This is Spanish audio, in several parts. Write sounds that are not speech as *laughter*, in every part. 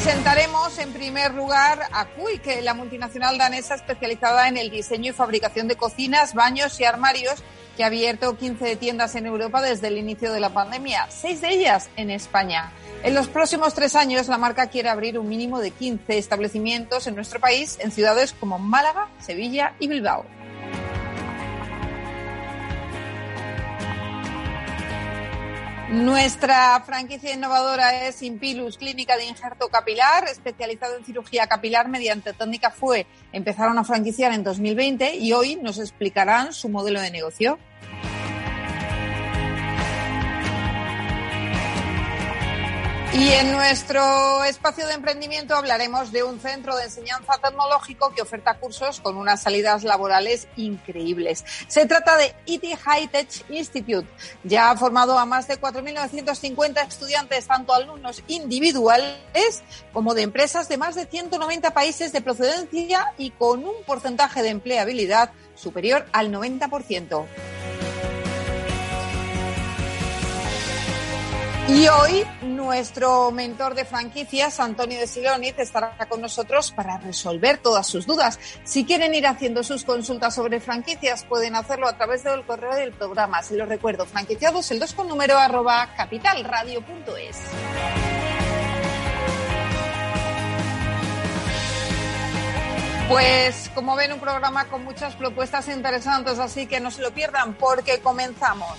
Presentaremos en primer lugar a Quick, la multinacional danesa especializada en el diseño y fabricación de cocinas, baños y armarios, que ha abierto 15 tiendas en Europa desde el inicio de la pandemia, seis de ellas en España. En los próximos tres años, la marca quiere abrir un mínimo de 15 establecimientos en nuestro país, en ciudades como Málaga, Sevilla y Bilbao. Nuestra franquicia innovadora es Impilus, clínica de injerto capilar, especializada en cirugía capilar mediante técnica FUE. Empezaron a franquiciar en 2020 y hoy nos explicarán su modelo de negocio. Y en nuestro espacio de emprendimiento hablaremos de un centro de enseñanza tecnológico que oferta cursos con unas salidas laborales increíbles. Se trata de IT High Tech Institute. Ya ha formado a más de 4.950 estudiantes, tanto alumnos individuales como de empresas de más de 190 países de procedencia y con un porcentaje de empleabilidad superior al 90%. Y hoy nuestro mentor de franquicias, Antonio de Siloniz, estará con nosotros para resolver todas sus dudas. Si quieren ir haciendo sus consultas sobre franquicias, pueden hacerlo a través del correo del programa. Se lo recuerdo, franquiciados, el 2 con número arroba capitalradio.es. Pues como ven, un programa con muchas propuestas interesantes, así que no se lo pierdan porque comenzamos.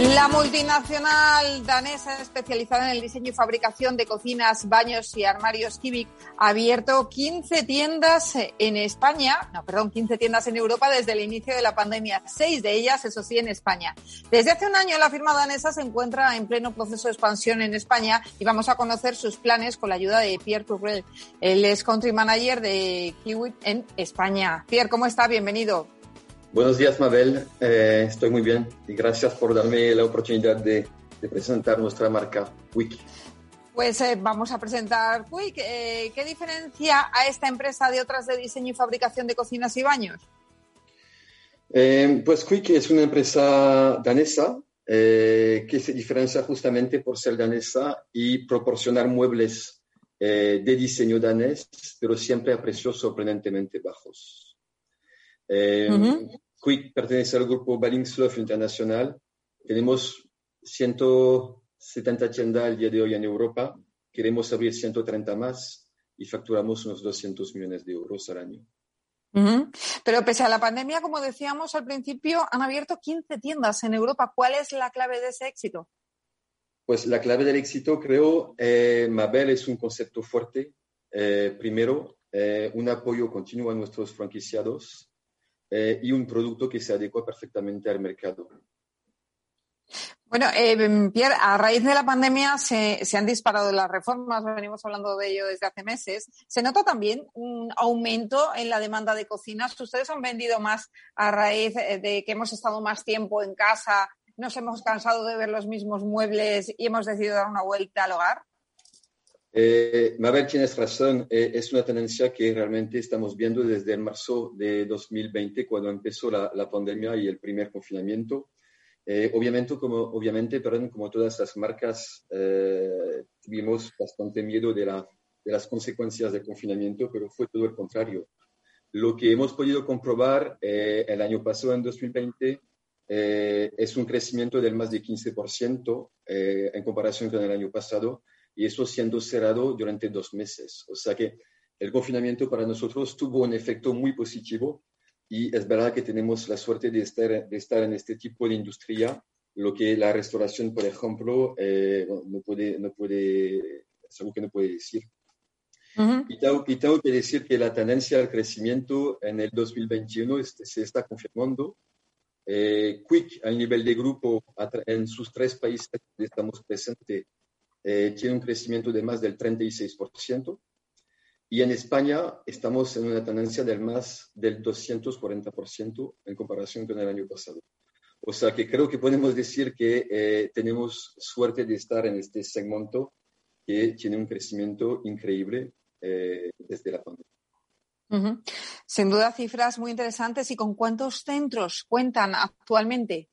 La multinacional danesa especializada en el diseño y fabricación de cocinas, baños y armarios Kivik ha abierto 15 tiendas en España, no, perdón, 15 tiendas en Europa desde el inicio de la pandemia, seis de ellas, eso sí, en España. Desde hace un año la firma danesa se encuentra en pleno proceso de expansión en España y vamos a conocer sus planes con la ayuda de Pierre Tourel. Él es country manager de Kiwi en España. Pierre, ¿cómo está? Bienvenido. Buenos días, Mabel. Eh, estoy muy bien y gracias por darme la oportunidad de, de presentar nuestra marca Quick. Pues eh, vamos a presentar Quick. Eh, ¿Qué diferencia a esta empresa de otras de diseño y fabricación de cocinas y baños? pues Quick es una empresa danesa que se diferencia justamente por ser danesa y proporcionar muebles de diseño danés, pero siempre a precios sorprendentemente bajos. Eh, Quick pertenece al grupo Ballingslöf Internacional. Tenemos 170 tiendas al día de hoy en Europa. Queremos abrir 130 más y facturamos unos 200 millones de euros al año. Pero pese a la pandemia, como decíamos al principio, han abierto 15 tiendas en Europa. ¿Cuál es la clave de ese éxito? Pues la clave del éxito, creo, eh, Mabel es un concepto fuerte. Eh, primero, eh, un apoyo continuo a nuestros franquiciados eh, y un producto que se adecua perfectamente al mercado. Bueno, eh, Pierre, a raíz de la pandemia se, se, han disparado las reformas, venimos hablando de ello desde hace meses. ¿Se nota también un aumento en la demanda de cocinas? ¿Ustedes han vendido más a raíz de que hemos estado más tiempo en casa, nos hemos cansado de ver los mismos muebles y hemos decidido dar una vuelta al hogar? Eh, Mabel, tienes razón, eh, es una tendencia que realmente estamos viendo desde marzo de 2020, cuando empezó la, la pandemia y el primer confinamiento. Eh, obviamente, como, obviamente perdón, como todas las marcas, eh, tuvimos bastante miedo de, la, de las consecuencias del confinamiento, pero fue todo el contrario. Lo que hemos podido comprobar eh, el año pasado, en 2020, es un crecimiento del más de 15% en comparación con el año pasado y eso siendo cerrado durante dos meses. O sea que el confinamiento para nosotros tuvo un efecto muy positivo y es verdad que tenemos la suerte de estar, de estar en este tipo de industria, lo que la restauración, por ejemplo, eh, no, puede, no puede, algo que no puede decir. y, tengo, que decir que la tendencia al crecimiento en el 2021 este, se está confirmando. Eh, Quick, a nivel de grupo, en sus tres países donde estamos presentes, eh, tiene un crecimiento de más del 36%. Y en España estamos en una tendencia del más del 240% en comparación con el año pasado. O sea que creo que podemos decir que eh, tenemos suerte de estar en este segmento que tiene un crecimiento increíble eh, desde la pandemia. Sin duda, cifras muy interesantes. ¿Y con cuántos centros cuentan actualmente?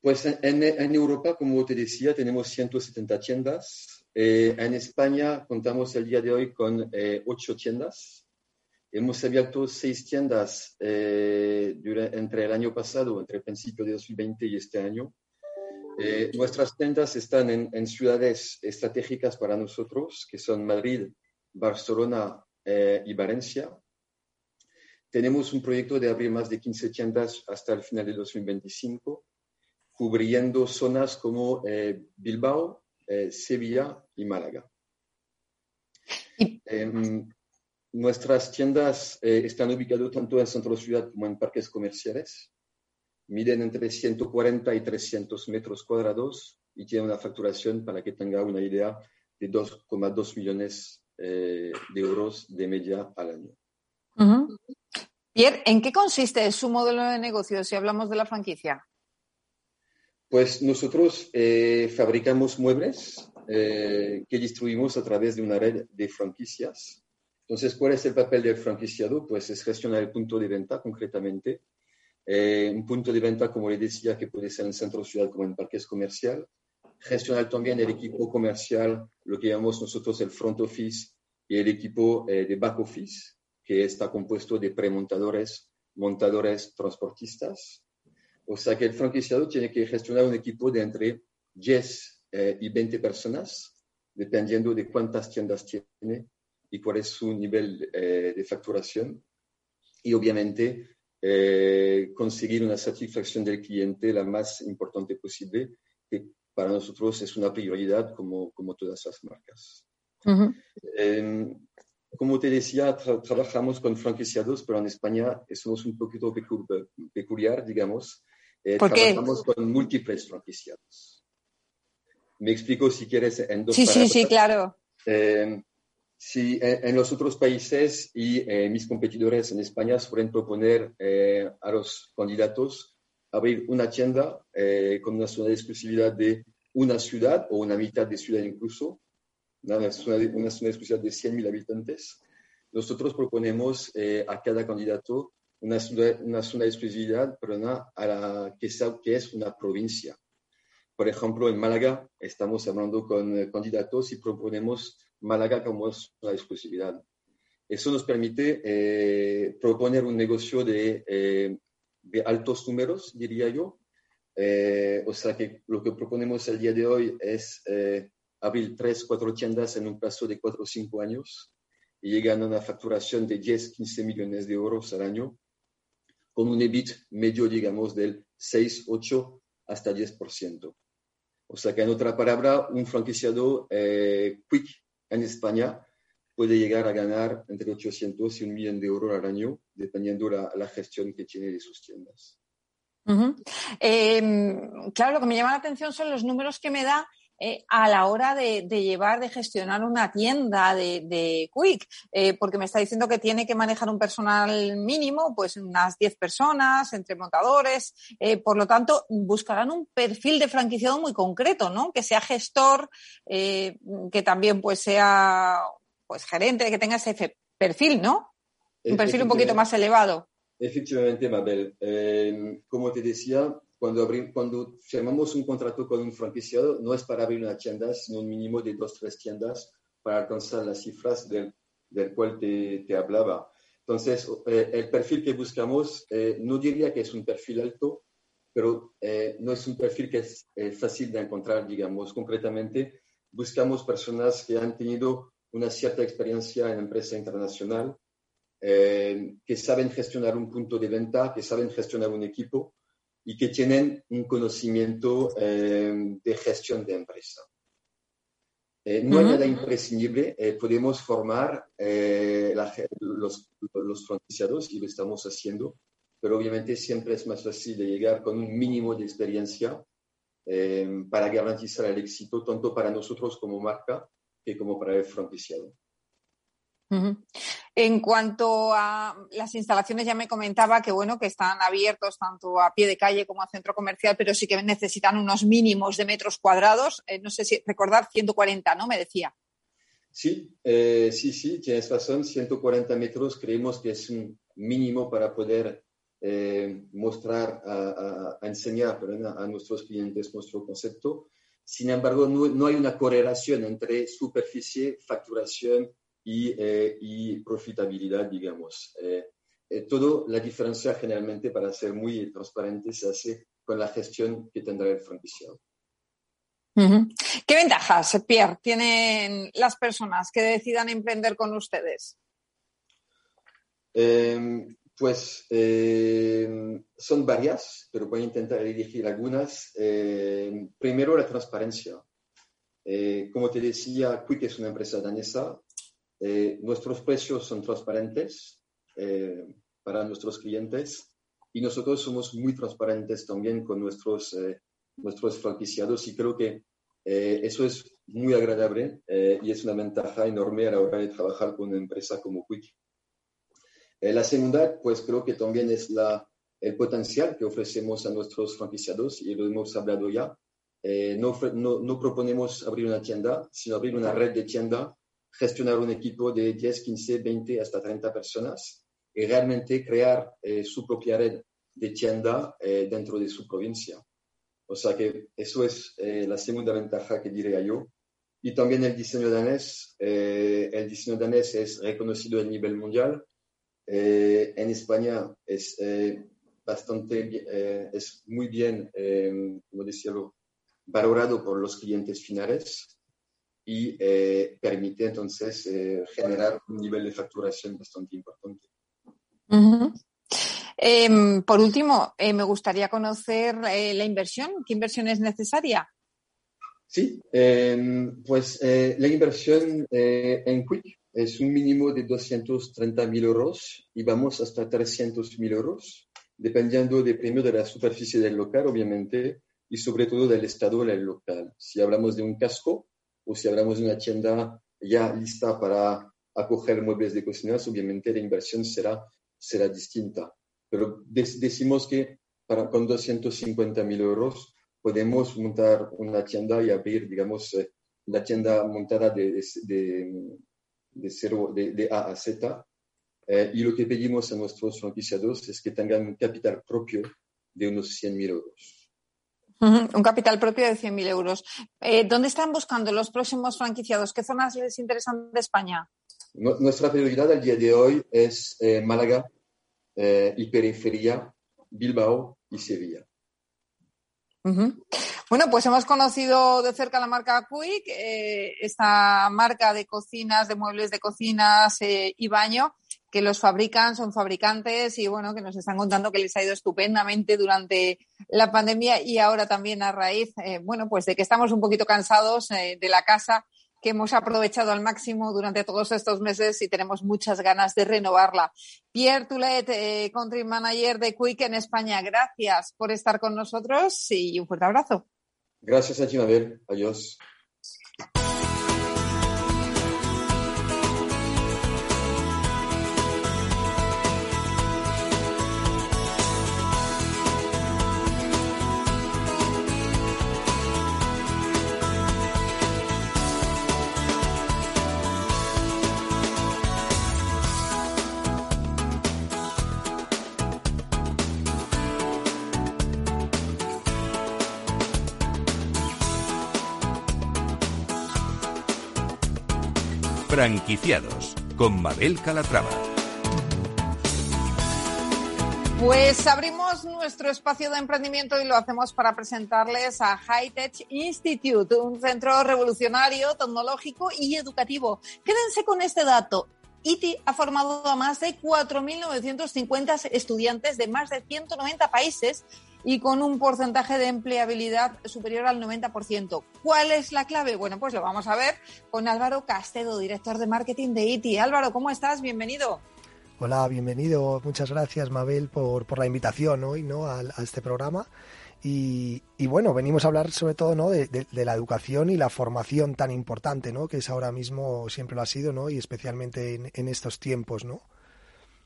Pues en, Europa, como te decía, tenemos 170 tiendas. Eh, en España contamos el día de hoy con eh, 8 tiendas. Hemos abierto 6 tiendas eh, entre el año pasado, entre el principio de 2020 y este año. Eh, nuestras tiendas están en, en, ciudades estratégicas para nosotros, que son Madrid, Barcelona eh, y Valencia. Tenemos un proyecto de abrir más de 15 tiendas hasta el final de 2025 cubriendo zonas como eh, Bilbao, eh, Sevilla y Málaga. Em, nuestras tiendas eh, están ubicadas tanto en centro ciudad como en parques comerciales. Miden entre 140 y 300 metros cuadrados y tienen una facturación, para que tenga una idea, de 2,2 millones de euros de media al año. Pierre, ¿en qué consiste su modelo de negocio si hablamos de la franquicia? Pues nosotros eh, fabricamos muebles eh, que distribuimos a través de una red de franquicias. Entonces, ¿cuál es el papel del franquiciado? Pues es gestionar el punto de venta concretamente. Eh, un punto de venta, como le decía, que puede ser en centro ciudad como en parques comercial. Gestionar también el equipo comercial, lo que llamamos nosotros el front office y el equipo de back office, que está compuesto de premontadores, montadores, transportistas. O sea que el franquiciado tiene que gestionar un equipo de entre 10 eh, y 20 personas, dependiendo de cuántas tiendas tiene y cuál es su nivel eh, de facturación. Y obviamente eh, conseguir una satisfacción del cliente la más importante posible, que para nosotros es una prioridad como, como todas las marcas. Em, como te decía, trabajamos con franquiciados, pero en España somos un poquito peculiar, digamos, eh, trabajamos con múltiples franquiciados. Me explico si quieres en dos Sí, sí, sí, claro. Eh, si en, los otros países y eh, mis competidores en España suelen proponer a los candidatos abrir una tienda con una zona de exclusividad de una ciudad o una mitad de ciudad incluso, una zona de, una zona de exclusividad de 100.000 habitantes. Nosotros proponemos a cada candidato una una zona de exclusividad perdona, a la que, que es una provincia. Por ejemplo, en Málaga estamos hablando con eh, candidatos y proponemos Málaga como zona de exclusividad. Eso nos permite eh, proponer un negocio de, eh, de, altos números, diría yo. o sea que lo que proponemos el día de hoy es abrir tres, cuatro tiendas en un plazo de cuatro o cinco años y llegar a una facturación de 10, 15 millones de euros al año con un EBIT medio, digamos, del 6, 8 hasta 10%. O sea que, en otra palabra, un franquiciado eh, quick en España puede llegar a ganar entre 800 y un millón de euros al año, dependiendo la, la gestión que tiene de sus tiendas. Em, claro, lo que me llama la atención son los números que me da eh, a la hora de, llevar, de gestionar una tienda de, Quick, eh, porque me está diciendo que tiene que manejar un personal mínimo, pues unas 10 personas, entre montadores, eh, por lo tanto, buscarán un perfil de franquiciado muy concreto, ¿no? Que sea gestor, que también pues sea pues gerente, que tenga ese perfil, ¿no? Un perfil un poquito más elevado. Efectivamente, Mabel. como te decía, cuando, cuando firmamos un contrato con un franquiciado, no es para abrir una tienda, sino un mínimo de dos, tres tiendas para alcanzar las cifras del, del cual te, te, hablaba. Entonces, eh, el perfil que buscamos, eh, no diría que es un perfil alto, pero no es un perfil que es fácil de encontrar, digamos. Concretamente, buscamos personas que han tenido una cierta experiencia en empresa internacional, que saben gestionar un punto de venta, que saben gestionar un equipo y que tienen un conocimiento de gestión de empresa. Eh, no hay nada imprescindible, eh, podemos formar eh, los, los franquiciados y lo estamos haciendo, pero obviamente siempre es más fácil de llegar con un mínimo de experiencia para garantizar el éxito tanto para nosotros como marca que como para el franquiciado. En cuanto a las instalaciones, ya me comentaba que bueno, que están abiertos tanto a pie de calle como a centro comercial, pero sí que necesitan unos mínimos de metros cuadrados. Eh, no sé si recordar 140, ¿no? Me decía. Sí, eh, sí, sí, tienes razón. 140 metros creemos que es un mínimo para poder eh, mostrar, enseñar a nuestros clientes nuestro concepto. Sin embargo, no hay una correlación entre superficie, facturación eh, y, profitabilidad, digamos. Eh, eh, todo la diferencia generalmente, para ser muy transparente, se hace con la gestión que tendrá el franquiciado. ¿Qué ventajas, Pierre, tienen las personas que decidan emprender con ustedes? Em, pues em, son varias, pero voy a intentar elegir algunas. Em, primero, la transparencia. como te decía, Quick es una empresa danesa eh, nuestros precios son transparentes eh, para nuestros clientes y nosotros somos muy transparentes también con nuestros, eh, nuestros franquiciados y creo que eso es muy agradable y es una ventaja enorme a la hora de trabajar con una empresa como Quick. la segunda, pues creo que también es la, el potencial que ofrecemos a nuestros franquiciados y lo hemos hablado ya. no, no, no proponemos abrir una tienda, sino abrir una red de tienda gestionar un equipo de 10, 15, 20 hasta 30 personas y realmente crear eh, su propia red de tienda eh, dentro de su provincia. O sea que eso es eh, la segunda ventaja que diría yo. Y también el diseño danés. el diseño danés es reconocido a nivel mundial. en España es bastante, es muy bien, ¿cómo decirlo?, valorado por los clientes finales y eh, permite entonces eh, generar un nivel de facturación bastante importante. Em, por último, eh, me gustaría conocer la inversión. ¿Qué inversión es necesaria? Sí, em, pues la inversión en Quick es un mínimo de 230.000 euros y vamos hasta 300.000 euros, dependiendo de primero de la superficie del local, obviamente, y sobre todo del estado del local. Si hablamos de un casco, o si hablamos de una tienda ya lista para acoger muebles de cocina, obviamente la inversión será, será distinta. Pero decimos que para, con 250.000 euros podemos montar una tienda y abrir, digamos, eh, la tienda montada de, de, de, cero, de, A a Z. Eh, y lo que pedimos a nuestros franquiciados es que tengan un capital propio de unos 100.000 euros. Un capital propio de 100.000 euros. Eh, ¿Dónde están buscando los próximos franquiciados? ¿Qué zonas les interesan de España? nuestra prioridad al día de hoy es eh, Málaga eh, y periferia, Bilbao y Sevilla. Bueno, pues hemos conocido de cerca la marca Quick, esta marca de cocinas, de muebles de cocinas y baño que los fabrican, son fabricantes y bueno, que nos están contando que les ha ido estupendamente durante la pandemia y ahora también a raíz, eh, bueno, pues de que estamos un poquito cansados eh, de la casa que hemos aprovechado al máximo durante todos estos meses y tenemos muchas ganas de renovarla. Pierre Toulet, eh, Country Manager de Quick en España, gracias por estar con nosotros y un fuerte abrazo. Gracias a ti. Adiós. Franquiciados con Mabel Calatrava. Pues abrimos nuestro espacio de emprendimiento y lo hacemos para presentarles a High Tech Institute, un centro revolucionario, tecnológico y educativo. Quédense con este dato. ITI ha formado a más de 4.950 estudiantes de más de 190 países y con un porcentaje de empleabilidad superior al 90%. ¿Cuál es la clave? Bueno, pues lo vamos a ver con Álvaro Castedo, director de marketing de ITI. Álvaro, ¿cómo estás? Bienvenido. Hola, bienvenido. Muchas gracias, Mabel, por, por la invitación hoy ¿no? a, este programa. Y, bueno, venimos a hablar sobre todo ¿no? De, la educación y la formación tan importante, ¿no? que es ahora mismo, siempre lo ha sido, ¿no? y especialmente en, en estos tiempos. ¿no?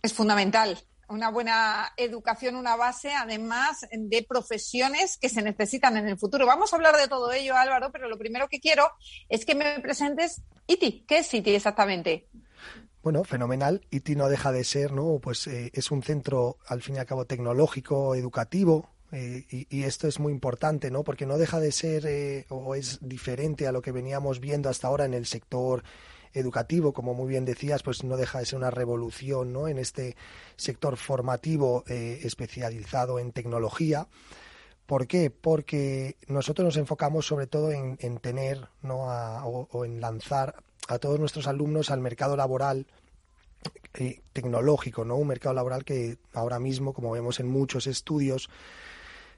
Es fundamental una buena educación, una base, además de profesiones que se necesitan en el futuro. Vamos a hablar de todo ello, Álvaro, pero lo primero que quiero es que me presentes ITI. ¿Qué es ITI exactamente? Bueno, fenomenal. ITI no deja de ser, ¿no? Pues eh, es un centro, al fin y al cabo, tecnológico, educativo, eh, y, esto es muy importante, ¿no? Porque no deja de ser eh, o es diferente a lo que veníamos viendo hasta ahora en el sector educativo, como muy bien decías, pues no deja de ser una revolución, ¿no? En este sector formativo especializado en tecnología. ¿Por qué? Porque nosotros nos enfocamos sobre todo en, tener, ¿no? o en lanzar a todos nuestros alumnos al mercado laboral eh, tecnológico, ¿no? Un mercado laboral que ahora mismo, como vemos en muchos estudios,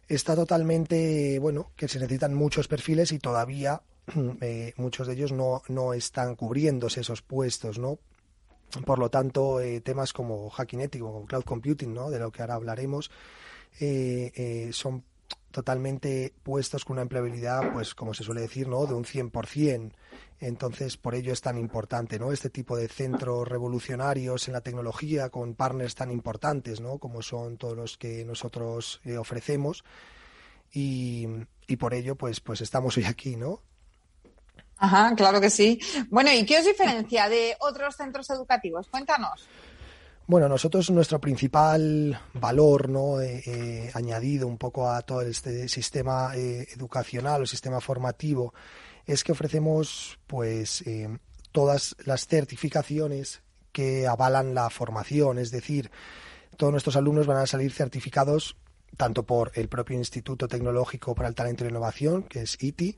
está totalmente, bueno, que se necesitan muchos perfiles y todavía *clears throat* eh, muchos de ellos no, no están cubriéndose esos puestos, ¿no? Por lo tanto, eh, temas como hacking ético, como cloud computing, ¿no? De lo que ahora hablaremos, son totalmente puestos con una empleabilidad, pues como se suele decir, ¿no? De un 100%. Entonces, por ello es tan importante, ¿no? Este tipo de centros revolucionarios en la tecnología con partners tan importantes, ¿no? Como son todos los que nosotros eh, ofrecemos. Y, y, por ello, pues, pues estamos hoy aquí, ¿no? Ajá, claro que sí. Bueno, ¿y qué os diferencia de otros centros educativos? Cuéntanos. Bueno, nosotros nuestro principal valor ¿no? Eh, eh, añadido un poco a todo este sistema eh, educacional o sistema formativo es que ofrecemos pues todas las certificaciones que avalan la formación, es decir, todos nuestros alumnos van a salir certificados tanto por el propio Instituto Tecnológico para el Talento y la Innovación, que es ITI,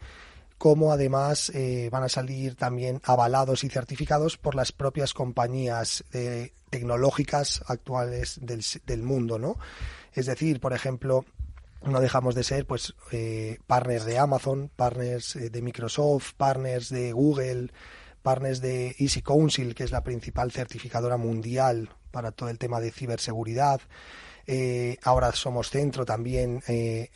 como además eh, van a salir también avalados y certificados por las propias compañías eh, tecnológicas actuales del, mundo, ¿no? Es decir, por ejemplo, no dejamos de ser pues eh, partners de Amazon, partners de Microsoft, partners de Google, partners de Easy Council, que es la principal certificadora mundial para todo el tema de ciberseguridad. Eh, ahora somos centro también eh,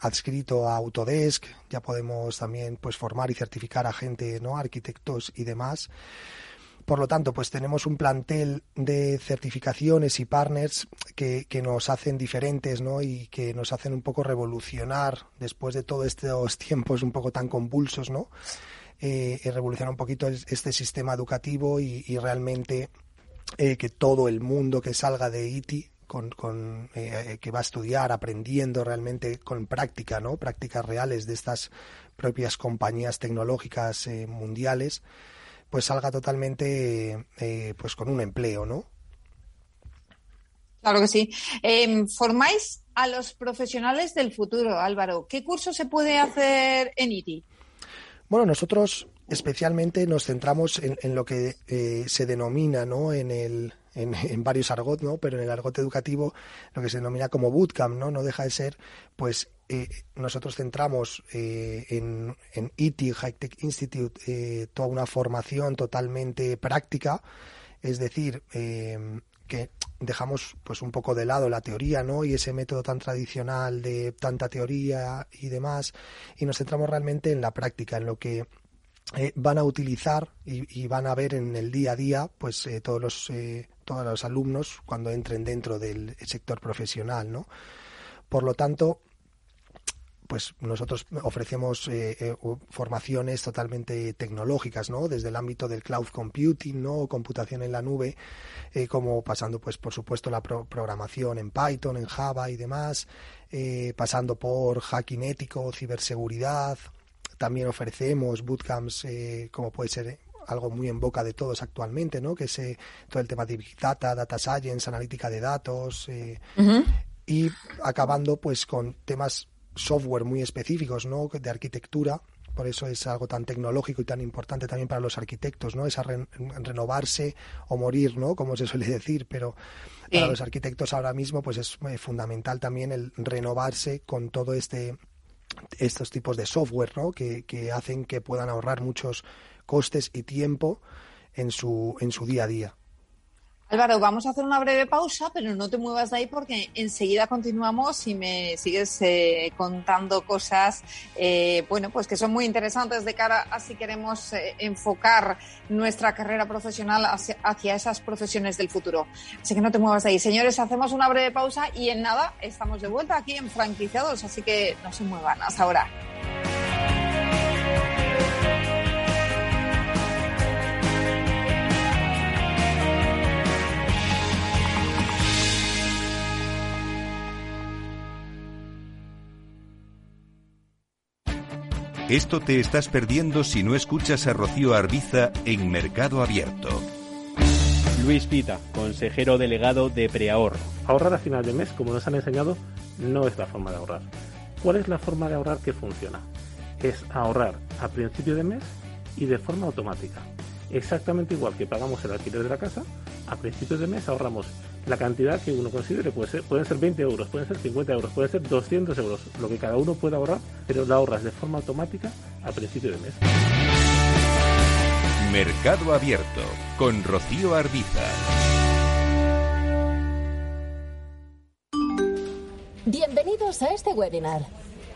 adscrito a Autodesk. Ya podemos también pues formar y certificar a gente, ¿no? Arquitectos y demás. Por lo tanto, pues tenemos un plantel de certificaciones y partners que, que, nos hacen diferentes, ¿no? Y que nos hacen un poco revolucionar después de todos estos *laughs* tiempos un poco tan convulsos, ¿no? Eh, revolucionar un poquito este sistema educativo y, y realmente eh, que todo el mundo que salga de ITI con, con eh, eh, que va a estudiar aprendiendo realmente con práctica, ¿no? Prácticas reales de estas propias compañías tecnológicas eh, mundiales, pues salga totalmente pues con un empleo, ¿no? Claro que sí. Em, formáis a los profesionales del futuro, Álvaro. ¿Qué curso se puede hacer en ITI? Bueno, nosotros especialmente nos centramos en, en lo que se denomina, ¿no? En el en, varios argot, ¿no? Pero en el argot educativo lo que se denomina como bootcamp, ¿no? No deja de ser, pues, eh, nosotros centramos eh, en, en ITI, High Tech Institute, eh, toda una formación totalmente práctica, es decir, que dejamos pues un poco de lado la teoría, ¿no? Y ese método tan tradicional de tanta teoría y demás, y nos centramos realmente en la práctica, en lo que van a utilizar y, van a ver en el día a día pues todos los todos los alumnos cuando entren dentro del sector profesional, ¿no? Por lo tanto, pues nosotros ofrecemos eh, eh, formaciones totalmente tecnológicas, ¿no? Desde el ámbito del cloud computing, ¿no? Computación en la nube, eh, como pasando, pues, por supuesto, la programación en Python, en Java y demás, pasando por hacking ético, ciberseguridad. También ofrecemos bootcamps, como puede ser algo muy en boca de todos actualmente, ¿no? Que es todo el tema de Big Data, Data Science, analítica de datos. Eh, y acabando pues con temas software muy específicos, ¿no? De arquitectura, por eso es algo tan tecnológico y tan importante también para los arquitectos, ¿no? Esa renovarse o morir, ¿no? Como se suele decir, pero para los arquitectos ahora mismo pues es eh, fundamental también el renovarse con todo este estos tipos de software, ¿no? Que, que hacen que puedan ahorrar muchos costes y tiempo en su en su día a día. Álvaro, vamos a hacer una breve pausa, pero no te muevas de ahí porque enseguida continuamos y me sigues eh, contando cosas, eh, bueno, pues que son muy interesantes de cara a si queremos eh, enfocar nuestra carrera profesional hacia, hacia, esas profesiones del futuro. Así que no te muevas de ahí. Señores, hacemos una breve pausa y en nada estamos de vuelta aquí en Franquiciados, así que no se muevan. Hasta ahora. Esto te estás perdiendo si no escuchas a Rocío Arbiza en Mercado Abierto. Luis Pita, consejero delegado de Preahorro. Ahorrar a final de mes, como nos han enseñado, no es la forma de ahorrar. ¿Cuál es la forma de ahorrar que funciona? Es ahorrar a principio de mes y de forma automática. Exactamente igual que pagamos el alquiler de la casa, a principio de mes ahorramos la cantidad que uno considere. Puede ser, pueden ser 20 euros, pueden ser 50 euros, pueden ser 200 euros, lo que cada uno pueda ahorrar, pero la ahorras de forma automática a principio de mes. Mercado Abierto con Rocío Arbiza. Bienvenidos a este webinar.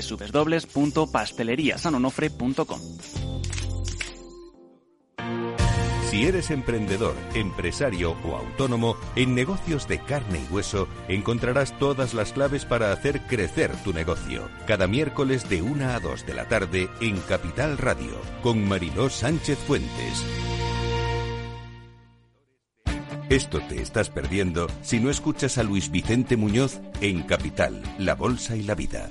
www.pasteleriasanonofre.com. Si eres emprendedor, empresario o autónomo, en negocios de carne y hueso encontrarás todas las claves para hacer crecer tu negocio. Cada miércoles de 1 a 2 de la tarde en Capital Radio, con Mariló Sánchez Fuentes. Esto te estás perdiendo si no escuchas a Luis Vicente Muñoz en Capital, La Bolsa y la Vida.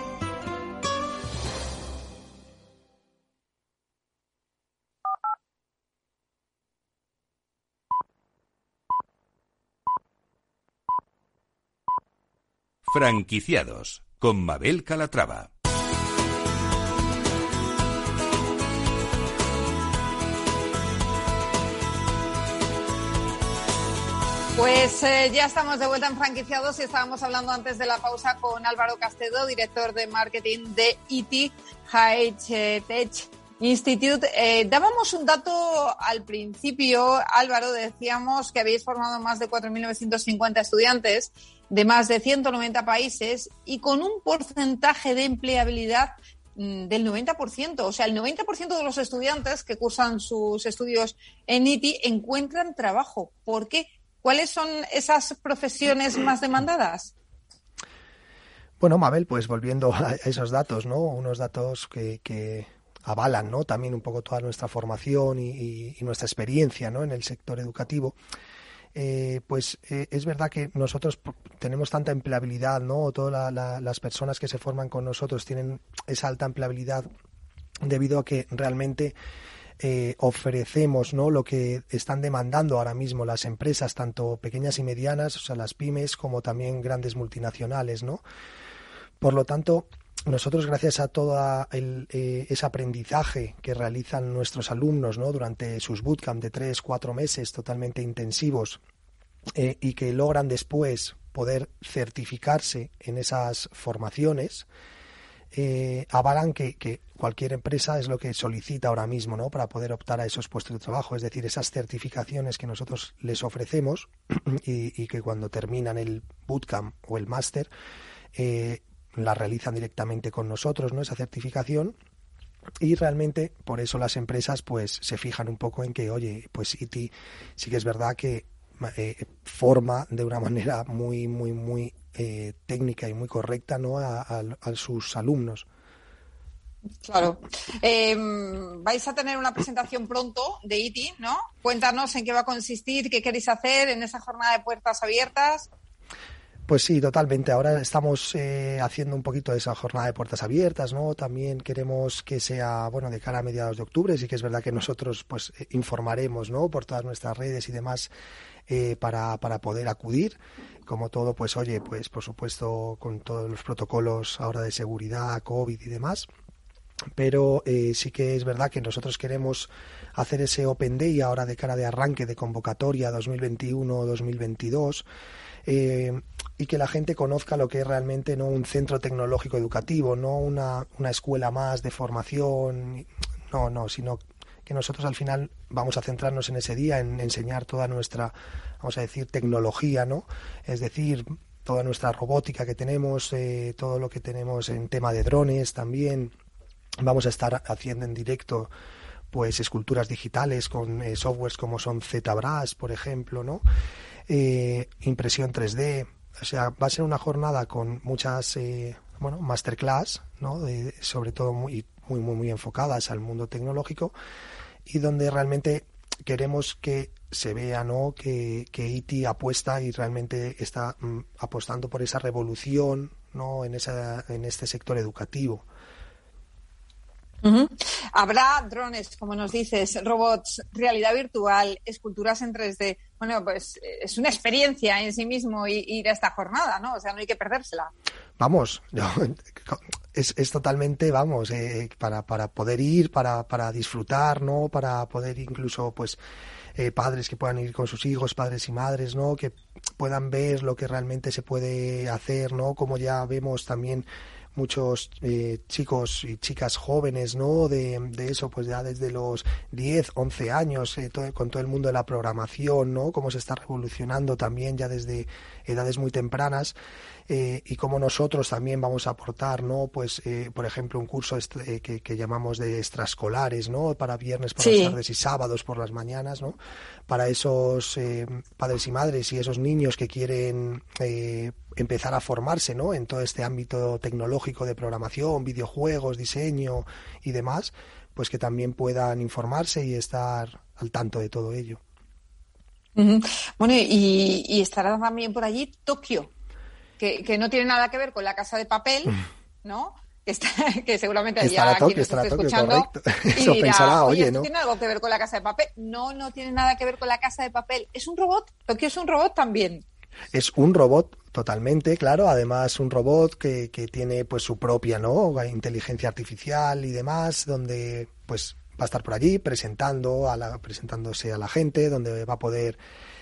Franquiciados con Mabel Calatrava. Pues eh, ya estamos de vuelta en franquiciados y estábamos hablando antes de la pausa con Álvaro Castedo, director de marketing de IT High Tech Institute. Eh, dábamos un dato al principio, Álvaro, decíamos que habéis formado más de 4.950 estudiantes de más de 190 países y con un porcentaje de empleabilidad mm, del 90%. O sea, el 90% de los estudiantes que cursan sus estudios en ITI encuentran trabajo. ¿Por qué? ¿Cuáles son esas profesiones más demandadas? Bueno, Mabel, pues volviendo a esos datos, ¿no? Unos datos que, avalan, ¿no? También un poco toda nuestra formación y, nuestra experiencia, ¿no? En el sector educativo. Eh, pues eh, es verdad que nosotros tenemos tanta empleabilidad, ¿no? Todas las personas que se forman con nosotros tienen esa alta empleabilidad debido a que realmente eh, ofrecemos ¿no? lo que están demandando ahora mismo las empresas, tanto pequeñas y medianas, o sea, las pymes, como también grandes multinacionales. ¿no? Por lo tanto, nosotros, gracias a todo eh, ese aprendizaje que realizan nuestros alumnos ¿no? durante sus bootcamp de tres, cuatro meses totalmente intensivos eh, y que logran después poder certificarse en esas formaciones, eh, avalan que, cualquier empresa es lo que solicita ahora mismo ¿no? para poder optar a esos puestos de trabajo, es decir, esas certificaciones que nosotros les ofrecemos *clears throat* y, que cuando terminan el bootcamp o el máster eh, la realizan directamente con nosotros, ¿no? esa certificación. Y realmente por eso las empresas pues se fijan un poco en que, oye, pues IT sí que es verdad que eh, forma de una *laughs* manera muy, muy, muy eh, técnica y muy correcta ¿no? a, sus alumnos. Claro. Em, vais a tener una presentación pronto de ITI, ¿no? Cuéntanos en qué va a consistir, qué queréis hacer en esa jornada de puertas abiertas. Pues sí, totalmente. Ahora estamos eh, haciendo un poquito de esa jornada de puertas abiertas, ¿no? También queremos que sea, bueno, de cara a mediados de octubre, sí que es verdad que nosotros, pues, informaremos, ¿no? Por todas nuestras redes y demás eh, para, para poder acudir. Como todo, pues oye, pues por supuesto con todos los protocolos ahora de seguridad, COVID y demás. Pero eh, sí que es verdad que nosotros queremos hacer ese Open Day ahora de cara de arranque de convocatoria 2021-2022. Eh, y que la gente conozca lo que es realmente no un centro tecnológico educativo, no una, una escuela más de formación, no, no, sino que nosotros al final vamos a centrarnos en ese día, en enseñar toda nuestra, vamos a decir, tecnología, ¿no? Es decir, toda nuestra robótica que tenemos, eh, todo lo que tenemos en tema de drones también. Vamos a estar haciendo en directo pues esculturas digitales con eh, softwares como son ZBrush, por ejemplo, ¿no? Eh, impresión 3D. O sea, va a ser una jornada con muchas, bueno, masterclass, ¿no? sobre todo muy, muy, muy, muy enfocadas al mundo tecnológico y donde realmente queremos que se vea ¿no? que, que IT apuesta y realmente está mm, apostando por esa revolución ¿no? en, esa, en este sector educativo. Habrá drones, como nos dices, robots, realidad virtual, esculturas en 3D. Bueno, pues eh, es una experiencia en sí mismo ir a esta jornada, ¿no? O sea, no hay que perdérsela. Vamos, *laughs* es, es totalmente, vamos, eh, para, para poder ir, para, para disfrutar, ¿no? Para poder incluso, pues, eh, padres que puedan ir con sus hijos, padres y madres, ¿no? Que puedan ver lo que realmente se puede hacer, ¿no? Como ya vemos también muchos eh, chicos y chicas jóvenes, ¿no? De, de, eso, pues ya desde los 10, 11 años, eh, con todo el mundo de la programación, ¿no? Cómo se está revolucionando también ya desde edades muy tempranas. Eh, y cómo nosotros también vamos a aportar, ¿no? Pues, eh, por ejemplo, un curso eh, que, llamamos de extraescolares, ¿no? Para viernes por las tardes y sábados por las mañanas, ¿no? Para esos padres y madres y esos niños que quieren empezar a formarse, ¿no? En todo este ámbito tecnológico de programación, videojuegos, diseño y demás, pues que también puedan informarse y estar al tanto de todo ello. Bueno, y, y estará también por allí Tokio, que, no tiene nada que ver con la casa de papel, ¿no? *laughs* Que, está, que seguramente ya quien nos está escuchando *laughs* y dirá, oye, ¿no? tiene algo que ver con la casa de papel. No, no tiene nada que ver con la casa de papel. Es un robot. Tokio es un robot también. Es un robot totalmente, claro. Además, un robot que, que tiene pues su propia, ¿no? Inteligencia artificial y demás, donde pues va a estar por allí presentando a la, presentándose a la gente, donde va a poder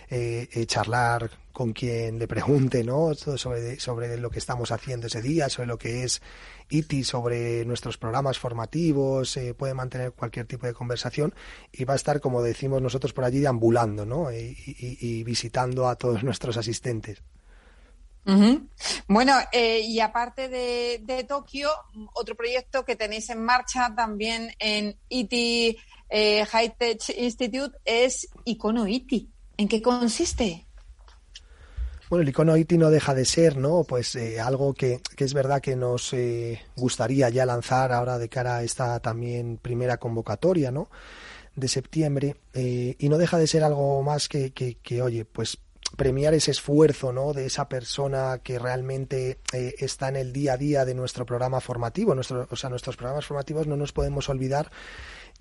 eh, charlar con quien le pregunte, ¿no? Sobre, sobre lo que estamos haciendo ese día, sobre lo que es ITI, sobre nuestros programas formativos, puede mantener cualquier tipo de conversación y va a estar, como decimos nosotros por allí, deambulando, ¿no? y visitando a todos *laughs* nuestros asistentes. Bueno, eh, y aparte de, Tokio, otro proyecto que tenéis en marcha también en ITI eh, High Tech Institute es Icono ITI. ¿En qué consiste? Bueno, el icono ITI no deja de ser, ¿no? Pues eh, algo que, que, es verdad que nos gustaría ya lanzar ahora de cara a esta también primera convocatoria, ¿no? De septiembre. y no deja de ser algo más que, que, que oye, pues premiar ese esfuerzo ¿no? de esa persona que realmente eh, está en el día a día de nuestro programa formativo. Nuestro, o sea, nuestros programas formativos no nos podemos olvidar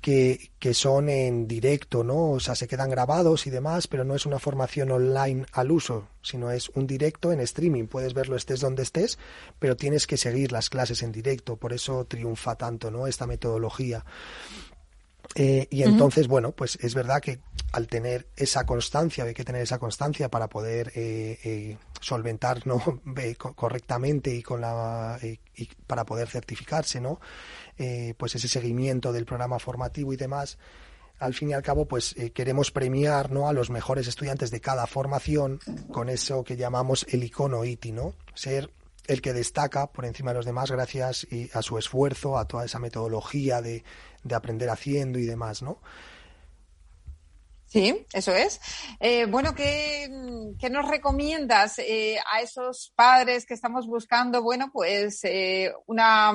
que, que, son en directo, ¿no? O sea, se quedan grabados y demás, pero no es una formación online al uso, sino es un directo en streaming. Puedes verlo estés donde estés, pero tienes que seguir las clases en directo. Por eso triunfa tanto, ¿no? Esta metodología. Eh, y entonces, bueno, pues es verdad que al tener esa constancia, hay que tener esa constancia para poder eh, eh, solventar ¿no? *laughs* correctamente y con la y para poder certificarse, ¿no? pues ese seguimiento del programa formativo y demás. Al fin y al cabo, pues queremos premiar ¿no? a los mejores estudiantes de cada formación con eso que llamamos el icono ITI, ¿no? Ser el que destaca por encima de los demás gracias a su esfuerzo, a toda esa metodología de, de aprender haciendo y demás, ¿no? Sí, eso es. Eh, bueno, ¿qué, nos recomiendas eh, a esos padres que estamos buscando? Bueno, pues eh, una,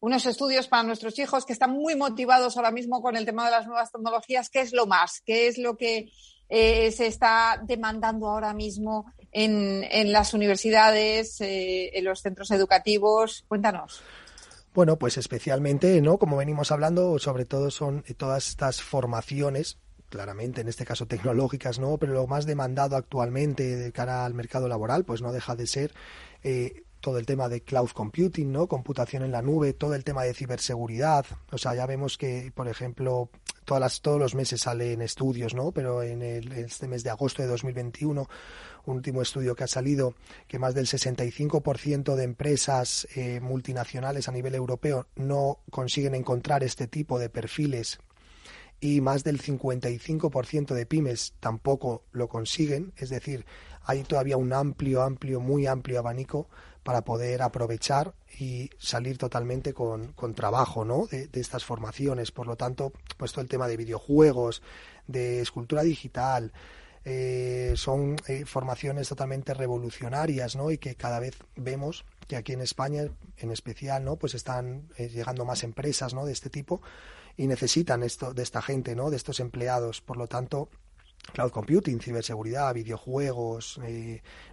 unos estudios para nuestros hijos que están muy motivados ahora mismo con el tema de las nuevas tecnologías. ¿Qué es lo más? ¿Qué es lo que se está demandando ahora mismo en, en las universidades, en los centros educativos? Cuéntanos. Bueno, pues especialmente, ¿no? Como venimos hablando, sobre todo son todas estas formaciones claramente, en este caso tecnológicas, ¿no? Pero lo más demandado actualmente de cara al mercado laboral, pues no deja de ser eh, todo el tema de cloud computing, ¿no? Computación en la nube, todo el tema de ciberseguridad. O sea, ya vemos que, por ejemplo, todas las, todos los meses salen estudios, ¿no? Pero en el, este mes de agosto de 2021 un último estudio que ha salido, que más del 65% de empresas eh, multinacionales a nivel europeo no consiguen encontrar este tipo de perfiles y más del 55% de pymes tampoco lo consiguen, es decir, hay todavía un amplio, amplio, muy amplio abanico para poder aprovechar y salir totalmente con, con trabajo ¿no? de, estas formaciones. Por lo tanto, pues todo el tema de videojuegos, de escultura digital, eh, son eh, formaciones totalmente revolucionarias, ¿no? Y que cada vez vemos que aquí en España, en especial, ¿no? Pues están eh, llegando más empresas, ¿no? De este tipo y necesitan esto de esta gente, ¿no? De estos empleados. Por lo tanto, cloud computing, ciberseguridad, videojuegos,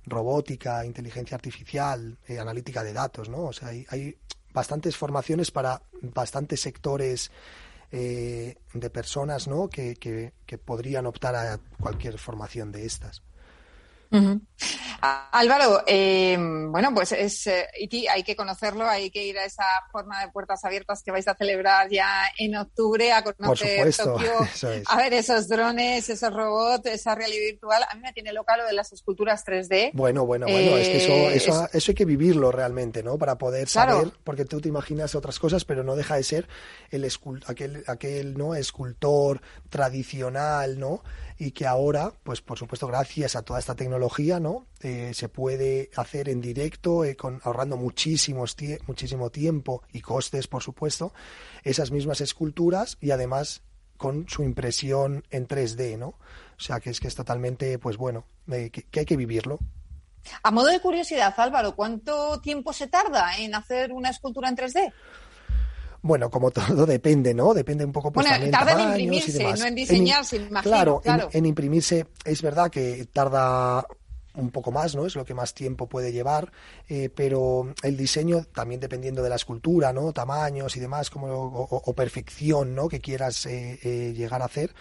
robótica, inteligencia artificial, analítica de datos, ¿no? O sea, hay, hay bastantes formaciones para bastantes sectores eh, de personas ¿no? que, que, que podrían optar a cualquier formación de estas. *laughs* Álvaro, eh, bueno, pues es eh, hay que conocerlo, hay que ir a esa jornada de puertas abiertas que vais a celebrar ya en octubre, a conocer Tokio, *laughs* a ver esos drones, esos robots, esa realidad virtual. A mí me tiene loca lo de las esculturas 3D. Bueno, bueno, bueno, es que eso, eh, eso, eso, hay que vivirlo realmente, ¿no? Para poder saber, porque tú te imaginas otras cosas, pero no deja de ser el aquel, aquel ¿no? escultor tradicional, ¿no? y que ahora, pues por supuesto, gracias a toda esta tecnología, ¿no? Eh, se puede hacer en directo, eh, con, ahorrando muchísimos muchísimo tiempo y costes, por supuesto, esas mismas esculturas y además con su impresión en 3D, ¿no? O sea, que es que es totalmente, pues bueno, eh, que hay que vivirlo. A modo de curiosidad, Álvaro, ¿cuánto tiempo se tarda en hacer una escultura en 3D? Bueno, como todo *laughs* depende, ¿no? Depende un poco pues, bueno, tarda en imprimirse, no en diseñarse, imagino, claro, En, imprimirse es verdad que tarda un poco más, ¿no? Es lo que más tiempo puede llevar, eh, pero el diseño también dependiendo de la escultura, ¿no? Tamaños y demás, como o, perfección, ¿no? Que quieras eh, eh, llegar a hacer.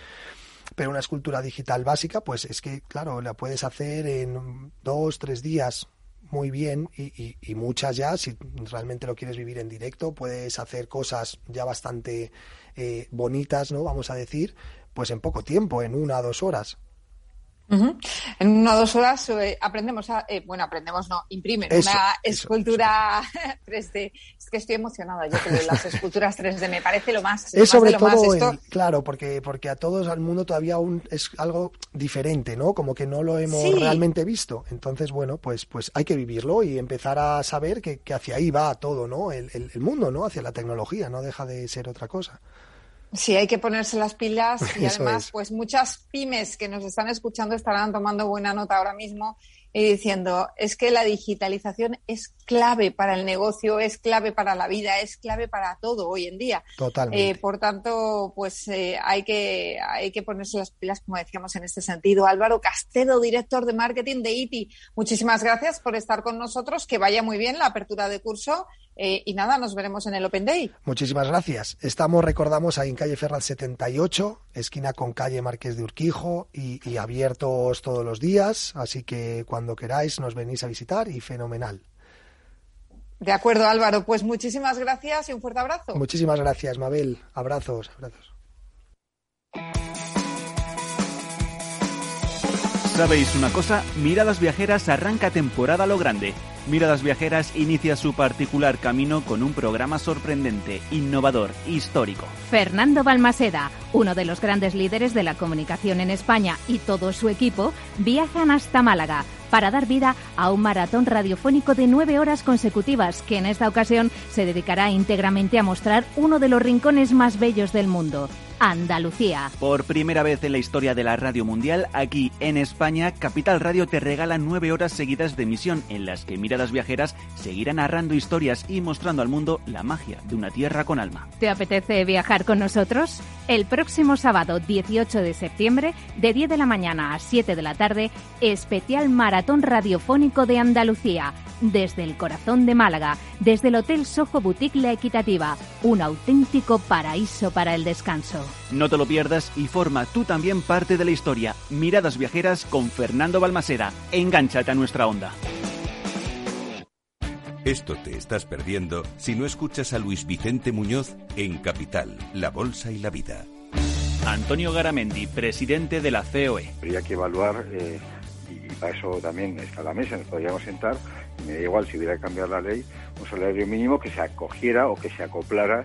Pero una escultura digital básica, pues es que, claro, la puedes hacer en dos, tres días, muy bien y, y, muchas ya, si realmente lo quieres vivir en directo, puedes hacer cosas ya bastante eh, bonitas, ¿no? Vamos a decir, pues en poco tiempo, en una o dos horas. En una o dos horas eh, aprendemos a, eh, bueno, aprendemos, no, imprimen una escultura *laughs* 3D. Es que estoy emocionada yo con las *laughs* esculturas 3D, me parece lo más. Es sobre todo, claro, porque, porque a todos al mundo todavía aún es algo diferente, ¿no? Como que no lo hemos realmente visto. Entonces, bueno, pues, pues hay que vivirlo y empezar a saber que, que hacia ahí va todo, ¿no? El, el, el mundo, ¿no? Hacia la tecnología, no deja de ser otra cosa. Sí, hay que ponerse las pilas y *laughs* además, pues muchas pymes que nos están escuchando estarán tomando buena nota ahora mismo y diciendo, es que la digitalización es clave para el negocio, es clave para la vida, es clave para todo hoy en día. Totalmente. Eh, por tanto, pues eh, hay, que, hay que ponerse las pilas, como decíamos en este sentido. Álvaro Castedo, director de marketing de ITI, muchísimas gracias por estar con nosotros. Que vaya muy bien la apertura de curso eh, y nada, nos veremos en el Open Day. Muchísimas gracias. Estamos, recordamos, ahí en calle Ferral 78, esquina con calle Marqués de Urquijo y, y abiertos todos los días. Así que cuando queráis nos venís a visitar y fenomenal. De acuerdo, Álvaro. Pues muchísimas gracias y un fuerte abrazo. Muchísimas gracias, Mabel. Abrazos, abrazos. ¿Sabéis una cosa? Miradas Viajeras arranca temporada lo grande. Miradas Viajeras inicia su particular camino con un programa sorprendente, innovador, histórico. Fernando Balmaseda, uno de los grandes líderes de la comunicación en España y todo su equipo viajan hasta Málaga para dar vida a un maratón radiofónico de nueve horas consecutivas que en esta ocasión se dedicará íntegramente a mostrar uno de los rincones más bellos del mundo. Andalucía. Por primera vez en la historia de la radio mundial, aquí en España, Capital Radio te regala nueve horas seguidas de emisión en las que miradas viajeras seguirán narrando historias y mostrando al mundo la magia de una tierra con alma. ¿Te apetece viajar con nosotros? El próximo sábado 18 de septiembre, de 10 de la mañana a 7 de la tarde, especial maratón radiofónico de Andalucía, desde el corazón de Málaga, desde el Hotel Soho Boutique La Equitativa, un auténtico paraíso para el descanso. No te lo pierdas y forma tú también parte de la historia. Miradas viajeras con Fernando Balmaseda. Engánchate a nuestra onda. Esto te estás perdiendo si no escuchas a Luis Vicente Muñoz en Capital, La Bolsa y la Vida. Antonio Garamendi, presidente de la COE. Habría que evaluar, eh, y para eso también está la mesa, nos podríamos sentar, y me da igual si hubiera que cambiar la ley, un salario mínimo que se acogiera o que se acoplara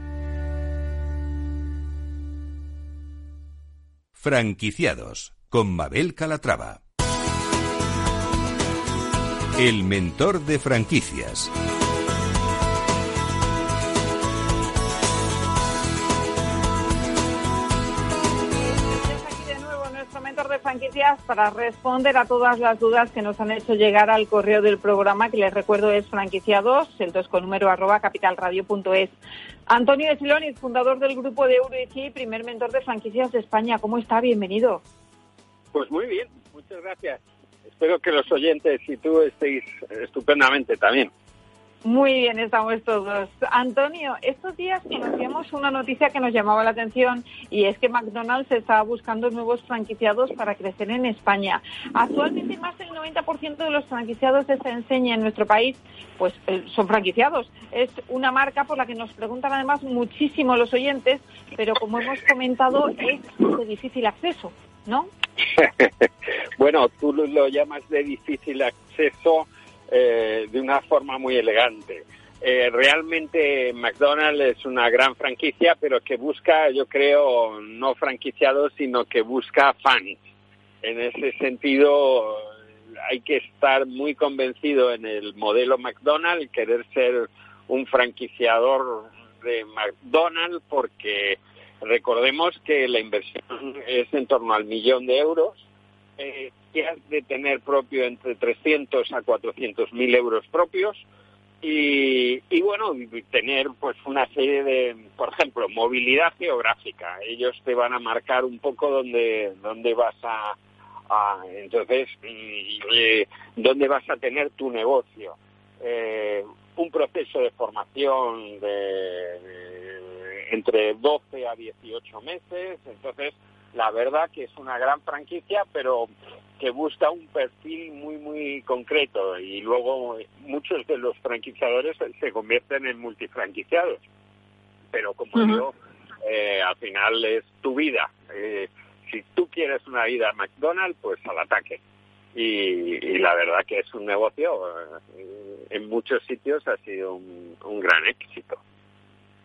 Franquiciados con Mabel Calatrava. El mentor de franquicias. Para responder a todas las dudas que nos han hecho llegar al correo del programa, que les recuerdo es franquiciados, el 2 con número arroba capitalradio.es. Antonio de Silonis, fundador del grupo de Euroici, primer mentor de franquicias de España. ¿Cómo está? Bienvenido. Pues muy bien, muchas gracias. Espero que los oyentes y tú estéis estupendamente también. Muy bien, estamos todos. Antonio, estos días conocíamos una noticia que nos llamaba la atención y es que McDonald's está buscando nuevos franquiciados para crecer en España. Actualmente más del 90% de los franquiciados de esta enseña en nuestro país pues eh, son franquiciados. Es una marca por la que nos preguntan además muchísimo los oyentes, pero como hemos comentado es de difícil acceso, ¿no? *laughs* bueno, tú lo llamas de difícil acceso eh, de una forma muy elegante. Eh, realmente McDonald's es una gran franquicia, pero que busca, yo creo, no franquiciados, sino que busca fans. En ese sentido, hay que estar muy convencido en el modelo McDonald's, querer ser un franquiciador de McDonald's, porque recordemos que la inversión es en torno al millón de euros. Eh, que has de tener propio entre 300 a 400 mil euros propios y, y, bueno, tener pues una serie de, por ejemplo, movilidad geográfica. Ellos te van a marcar un poco dónde, dónde vas a, Ah, entonces, eh, ¿dónde vas a tener tu negocio? Eh, un proceso de formación de, entre 12 a 18 meses, entonces la verdad que es una gran franquicia, pero que busca un perfil muy, muy concreto y luego muchos de los franquiciadores se convierten en multifranquiciados. Pero como digo, eh, al final es tu vida. Eh, si tú quieres una vida McDonald's, pues al ataque. Y, la verdad que es un negocio, eh, en muchos sitios ha sido un gran éxito.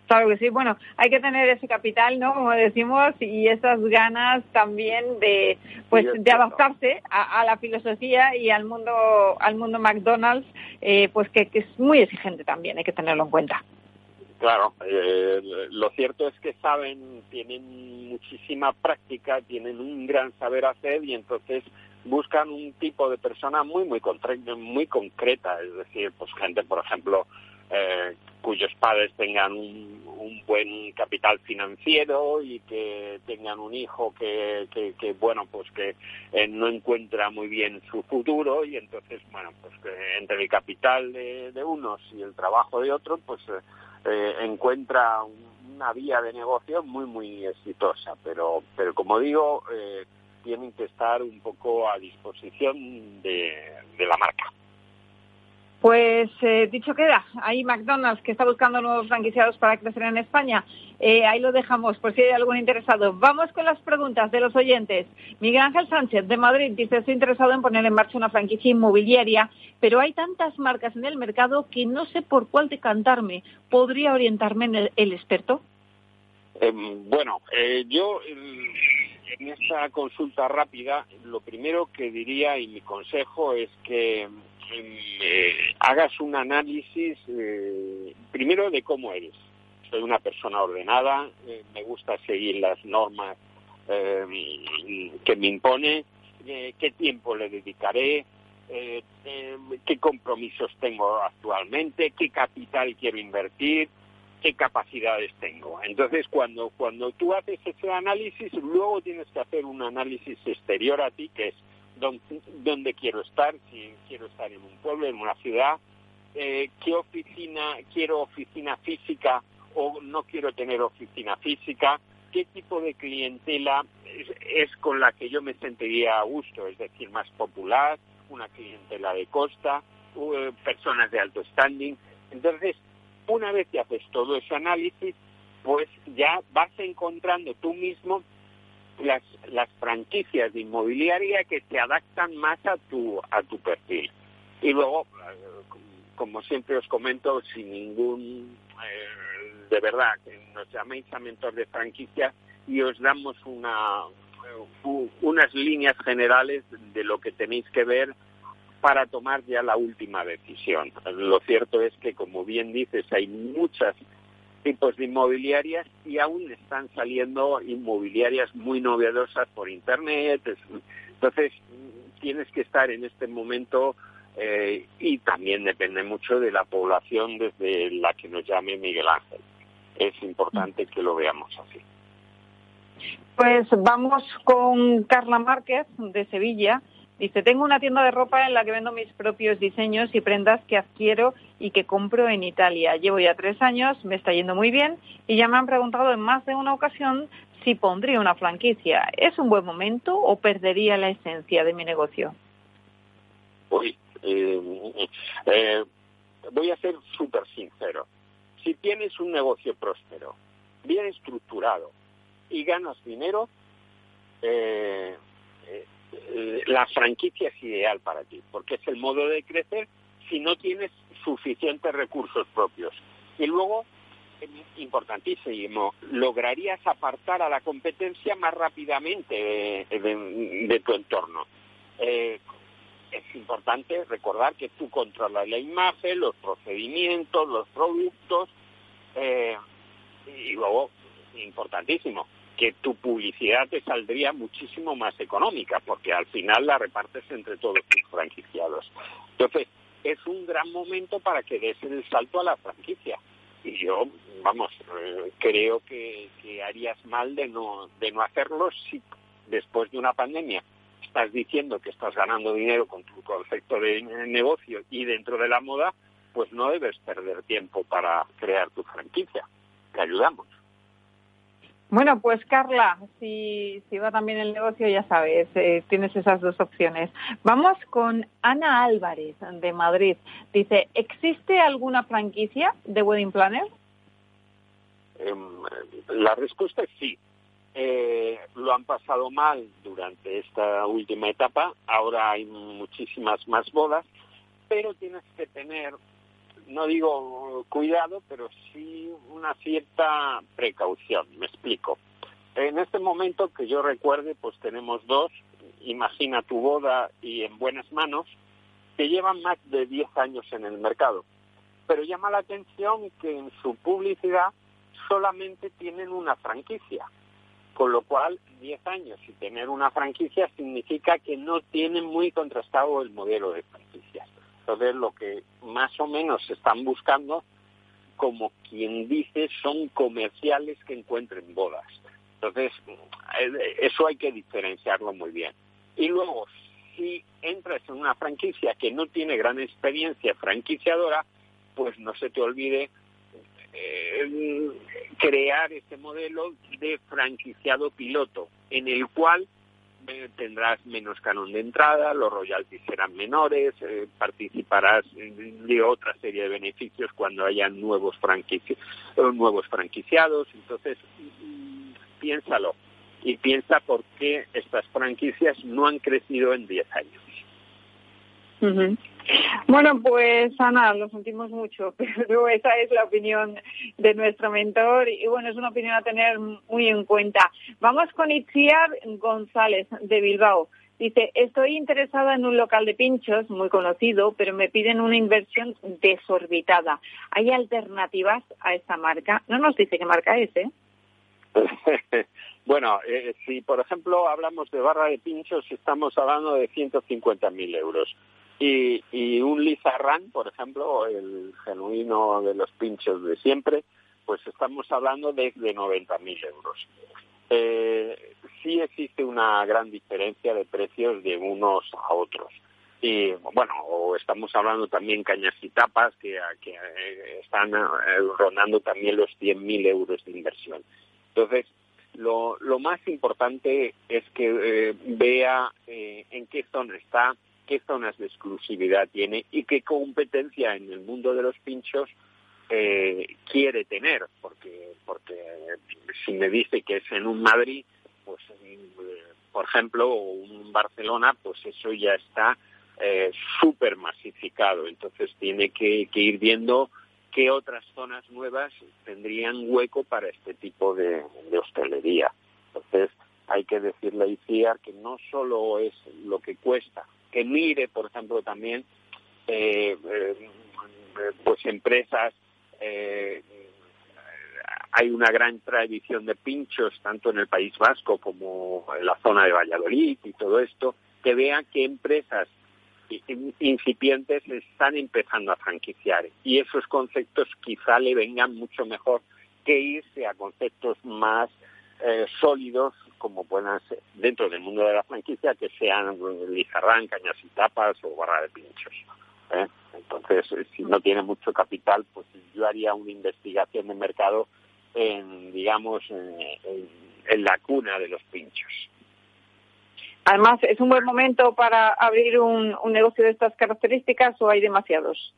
Claro que sí, bueno, hay que tener ese capital, ¿no? Como decimos, y esas ganas también de, pues, de adaptarse a, la filosofía y al mundo, al mundo McDonald's, eh, pues que, es muy exigente también, hay que tenerlo en cuenta. Claro, eh, lo cierto es que saben, tienen muchísima práctica, tienen un gran saber hacer y entonces buscan un tipo de persona muy, muy, muy concreta, es decir, pues gente, por ejemplo, eh, cuyos padres tengan un, buen capital financiero y que tengan un hijo que, que, bueno, pues que eh, no encuentra muy bien su futuro y entonces, bueno, pues que entre el capital de, unos y el trabajo de otros, pues eh, encuentra una vía de negocio muy, muy exitosa. Pero, pero como digo, tienen que estar un poco a disposición de la marca. Pues eh, dicho queda, hay McDonald's que está buscando nuevos franquiciados para crecer en España. Eh, ahí lo dejamos por si hay algún interesado. Vamos con las preguntas de los oyentes. Miguel Ángel Sánchez de Madrid dice, estoy interesado en poner en marcha una franquicia inmobiliaria, pero hay tantas marcas en el mercado que no sé por cuál decantarme. ¿Podría orientarme en el, experto? Em, bueno, eh, yo en esta consulta rápida, lo primero que diría y mi consejo es que eh, hagas un análisis eh, primero de cómo eres. Soy una persona ordenada, eh, me gusta seguir las normas que me impone, qué tiempo le dedicaré, qué compromisos tengo actualmente, qué capital quiero invertir, qué capacidades tengo. Entonces, cuando, cuando tú haces ese análisis, luego tienes que hacer un análisis exterior a ti, que es dónde, quiero estar, si quiero estar en un pueblo, en una ciudad, eh, qué oficina, quiero oficina física o no quiero tener oficina física, qué tipo de clientela es, con la que yo me sentiría a gusto, es decir, más popular, una clientela de costa, eh, personas de alto standing. Entonces, una vez que haces todo ese análisis, pues ya vas encontrando tú mismo las, las franquicias de inmobiliaria que se adaptan más a tu, a tu perfil. Y luego, como siempre os comento, sin ningún, eh, de verdad, nos llaméis a mentor de franquicia y os damos una, unas líneas generales de lo que tenéis que ver para tomar ya la última decisión. Lo cierto es que, como bien dices, hay muchas tipos de inmobiliarias y aún están saliendo inmobiliarias muy novedosas por Internet. Entonces, tienes que estar en este momento eh, y también depende mucho de la población desde la que nos llame Miguel Ángel. Es importante que lo veamos así. Pues vamos con Carla Márquez de Sevilla Dice, tengo una tienda de ropa en la que vendo mis propios diseños y prendas que adquiero y que compro en Italia. Llevo ya tres años, me está yendo muy bien y ya me han preguntado en más de una ocasión si pondría una franquicia. ¿Es un buen momento o perdería la esencia de mi negocio? Uy, eh, eh, voy a ser súper sincero. Si tienes un negocio próspero, bien estructurado y ganas dinero, eh, eh, la franquicia es ideal para ti, porque es el modo de crecer si no tienes suficientes recursos propios. Y luego, importantísimo, lograrías apartar a la competencia más rápidamente de, tu entorno. Eh, es importante recordar que tú controlas la imagen, los procedimientos, los productos, eh, y luego, importantísimo, que tu publicidad te saldría muchísimo más económica, porque al final la repartes entre todos tus franquiciados. Entonces, es un gran momento para que des el salto a la franquicia. Y yo, vamos, eh, creo que, harías mal de no, de no hacerlo si después de una pandemia estás diciendo que estás ganando dinero con tu concepto de negocio y dentro de la moda, pues no debes perder tiempo para crear tu franquicia. Te ayudamos. Bueno, pues Carla, si, va también el negocio, ya sabes, eh, tienes esas dos opciones. Vamos con Ana Álvarez, de Madrid. Dice, ¿existe alguna franquicia de Wedding Planner? Em, la respuesta es sí. Eh, lo han pasado mal durante esta última etapa, ahora hay muchísimas más bodas, pero tienes que tener no digo cuidado, pero sí una cierta precaución. Me explico. En este momento que yo recuerde, pues tenemos dos, Imagina tu boda y En buenas manos, que llevan más de 10 años en el mercado. Pero llama la atención que en su publicidad solamente tienen una franquicia. Con lo cual, 10 años y tener una franquicia significa que no tienen muy contrastado el modelo de franquicias. Entonces, lo que más o menos están buscando, como quien dice, son comerciales que encuentren bodas. Entonces, eh, eso hay que diferenciarlo muy bien. Y luego, si entras en una franquicia que no tiene gran experiencia franquiciadora, pues no se te olvide eh, crear este modelo de franquiciado piloto, en el cual tendrás menos canon de entrada, los royalties serán menores, eh, participarás de otra serie de beneficios cuando haya nuevos, franquici nuevos franquiciados. Entonces, mm, piénsalo y piensa por qué estas franquicias no han crecido en 10 años. Bueno, pues Ana, lo sentimos mucho, *laughs* pero esa es la opinión de nuestro mentor y bueno, es una opinión a tener muy en cuenta. Vamos con Itziar González de Bilbao. Dice, estoy interesada en un local de pinchos muy conocido, pero me piden una inversión desorbitada. ¿Hay alternativas a esta marca? No nos dice qué marca es, ¿eh? *laughs* bueno, eh, si por ejemplo hablamos de barra de pinchos, estamos hablando de 150.000 euros. Y, y un Lizarran, por ejemplo, el genuino de los pinchos de siempre, pues estamos hablando de, de 90.000 euros. Eh, sí existe una gran diferencia de precios de unos a otros. Y bueno, estamos hablando también cañas y tapas que, que eh, están eh, rondando también los 100.000 euros de inversión. Entonces, lo, lo más importante es que eh, vea en qué zona está, qué zonas de exclusividad tiene y qué competencia en el mundo de los pinchos eh, quiere tener, porque, porque si me dice que es en un Madrid, pues eh, por ejemplo, o un Barcelona, pues eso ya está eh, súper masificado. Entonces tiene que, ir viendo qué otras zonas nuevas tendrían hueco para este tipo de, de hostelería. Entonces hay que decirle a ICIAR que no solo es lo que cuesta, que mire, por ejemplo, también eh, eh, pues empresas. Eh, hay una gran tradición de pinchos tanto en el País Vasco como en la zona de Valladolid y todo esto, que vean qué empresas incipientes están empezando a franquiciar y esos conceptos quizá le vengan mucho mejor que irse a conceptos más sólidos como puedan ser dentro del mundo de la franquicia que sean lizarrán, cañas y tapas o barra de pinchos. ¿eh? Entonces, eh, si no tiene mucho capital, pues yo haría una investigación de mercado en, digamos, en, la cuna de los pinchos. Además, ¿es un buen momento para abrir un negocio de estas características o hay demasiados?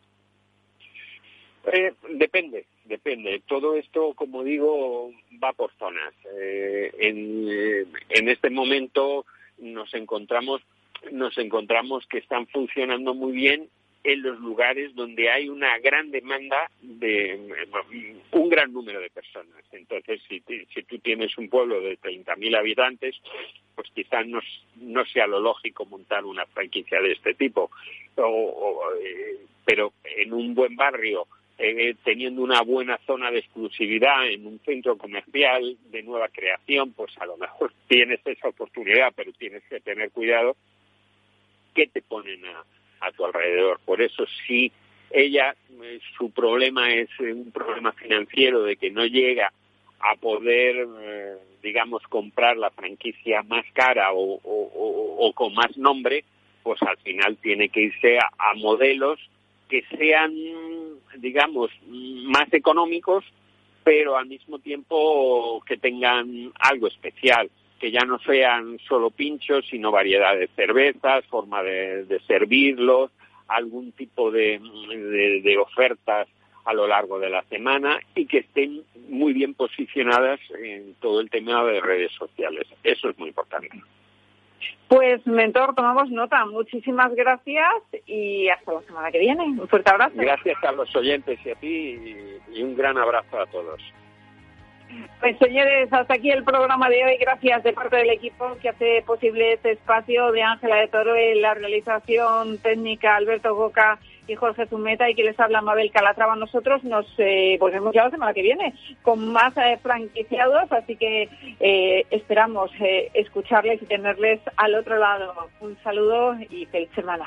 Eh, depende, depende. Todo esto, como digo, va por zonas. Eh, eh, en, este momento nos encontramos, nos encontramos que están funcionando muy bien en los lugares donde hay una gran demanda de un gran número de personas. Entonces, si, si tú tienes un pueblo de 30.000 habitantes, pues quizás no, no, sea lo lógico montar una franquicia de este tipo. pero en un buen barrio eh, teniendo una buena zona de exclusividad en un centro comercial de nueva creación, pues a lo mejor *laughs* tienes esa oportunidad, pero tienes que tener cuidado qué te ponen a, tu alrededor. Por eso si ella, eh, su problema es un problema financiero de que no llega a poder, eh, digamos, comprar la franquicia más cara o, con más nombre, pues al final tiene que irse a, modelos que sean, digamos, más económicos, pero al mismo tiempo que tengan algo especial, que ya no sean solo pinchos, sino variedad de cervezas, forma de, servirlos, algún tipo de ofertas a lo largo de la semana y que estén muy bien posicionadas en todo el tema de redes sociales. Eso es muy importante. Pues, mentor, tomamos nota. Muchísimas gracias y hasta la semana que viene. Un fuerte abrazo. Gracias a los oyentes y a ti y un gran abrazo a todos. Pues señores, hasta aquí el programa de hoy. Gracias de parte del equipo que hace posible este espacio de Ángela de Toro en la realización técnica Alberto Boca y Jorge Zumeta y que les habla Mabel Calatrava. Nosotros nos eh, volvemos ya la semana que viene con más eh, franquiciados, así que eh, esperamos eh, escucharles y tenerles al otro lado. Un saludo y feliz semana.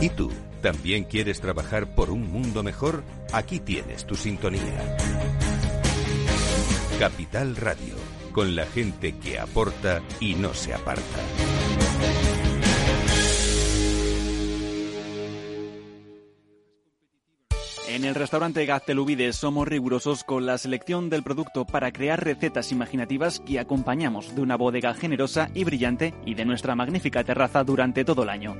¿Y tú? ¿También quieres trabajar por un mundo mejor? Aquí tienes tu sintonía. Capital Radio, con la gente que aporta y no se aparta. En el restaurante Gaztelubides somos rigurosos con la selección del producto para crear recetas imaginativas que acompañamos de una bodega generosa y brillante y de nuestra magnífica terraza durante todo el año.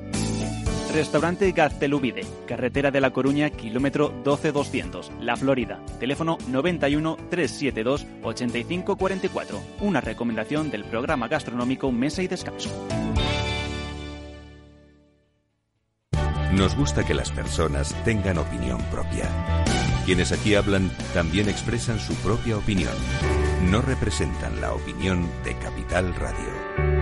Restaurante Gaztelubide, carretera de La Coruña, kilómetro 12200, La Florida. Teléfono 91 372 8544. Una recomendación del programa gastronómico Mesa y Descanso. Nos gusta que las personas tengan opinión propia. Quienes aquí hablan también expresan su propia opinión. No representan la opinión de Capital Radio.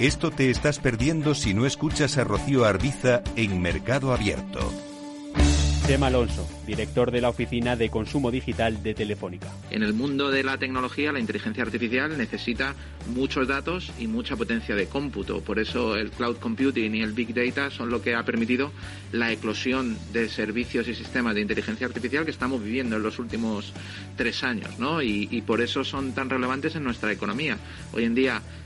Esto te estás perdiendo si no escuchas a Rocío Arbiza en Mercado Abierto. Tema Alonso, director de la Oficina de Consumo Digital de Telefónica. En el mundo de la tecnología, la inteligencia artificial necesita muchos datos y mucha potencia de cómputo. Por eso el cloud computing y el big data son lo que ha permitido la eclosión de servicios y sistemas de inteligencia artificial que estamos viviendo en los últimos tres años, ¿no? Y, y por eso son tan relevantes en nuestra economía. Hoy en día